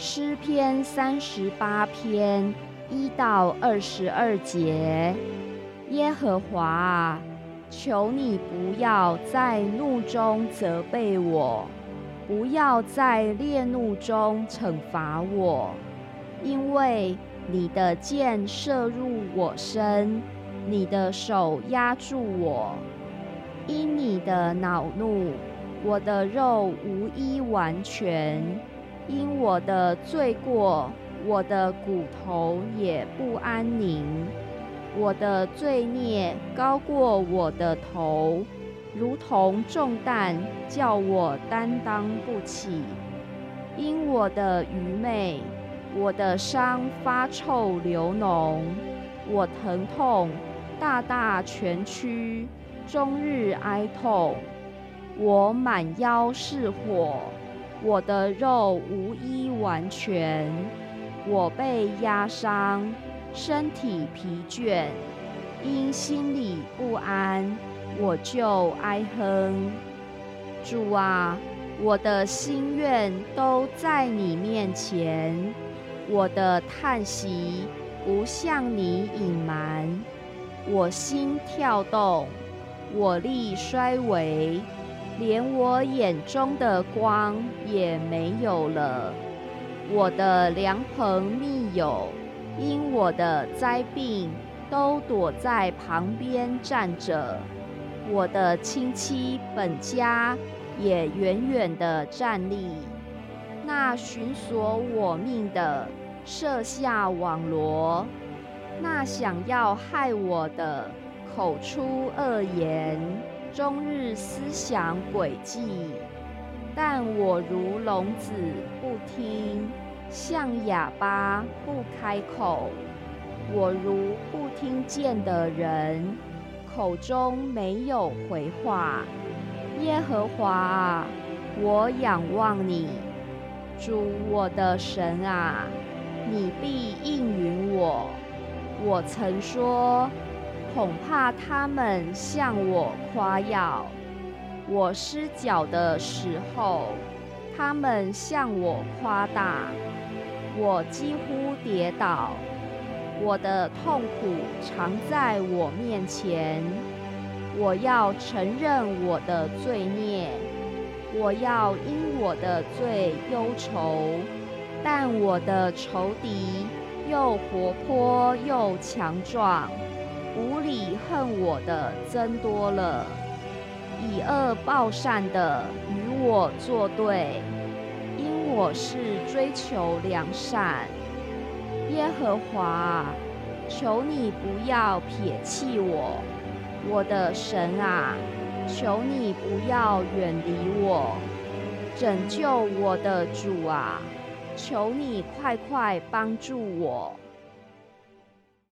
诗篇三十八篇一到二十二节，耶和华，求你不要在怒中责备我，不要在烈怒中惩罚我，因为你的箭射入我身，你的手压住我，因你的恼怒，我的肉无一完全。因我的罪过，我的骨头也不安宁。我的罪孽高过我的头，如同重担，叫我担当不起。因我的愚昧，我的伤发臭流脓，我疼痛，大大蜷曲，终日哀痛。我满腰是火。我的肉无一完全，我被压伤，身体疲倦，因心里不安，我就哀哼。主啊，我的心愿都在你面前，我的叹息不向你隐瞒。我心跳动，我力衰微。连我眼中的光也没有了。我的良朋密友因我的灾病都躲在旁边站着，我的亲戚本家也远远的站立。那寻索我命的设下网罗，那想要害我的口出恶言。终日思想诡计，但我如聋子不听，像哑巴不开口。我如不听见的人，口中没有回话。耶和华啊，我仰望你，主我的神啊，你必应允我。我曾说。恐怕他们向我夸耀，我失脚的时候，他们向我夸大，我几乎跌倒，我的痛苦常在我面前。我要承认我的罪孽，我要因我的罪忧愁，但我的仇敌又活泼又强壮。无理恨我的增多了，以恶报善的与我作对，因我是追求良善。耶和华，求你不要撇弃我，我的神啊，求你不要远离我，拯救我的主啊，求你快快帮助我。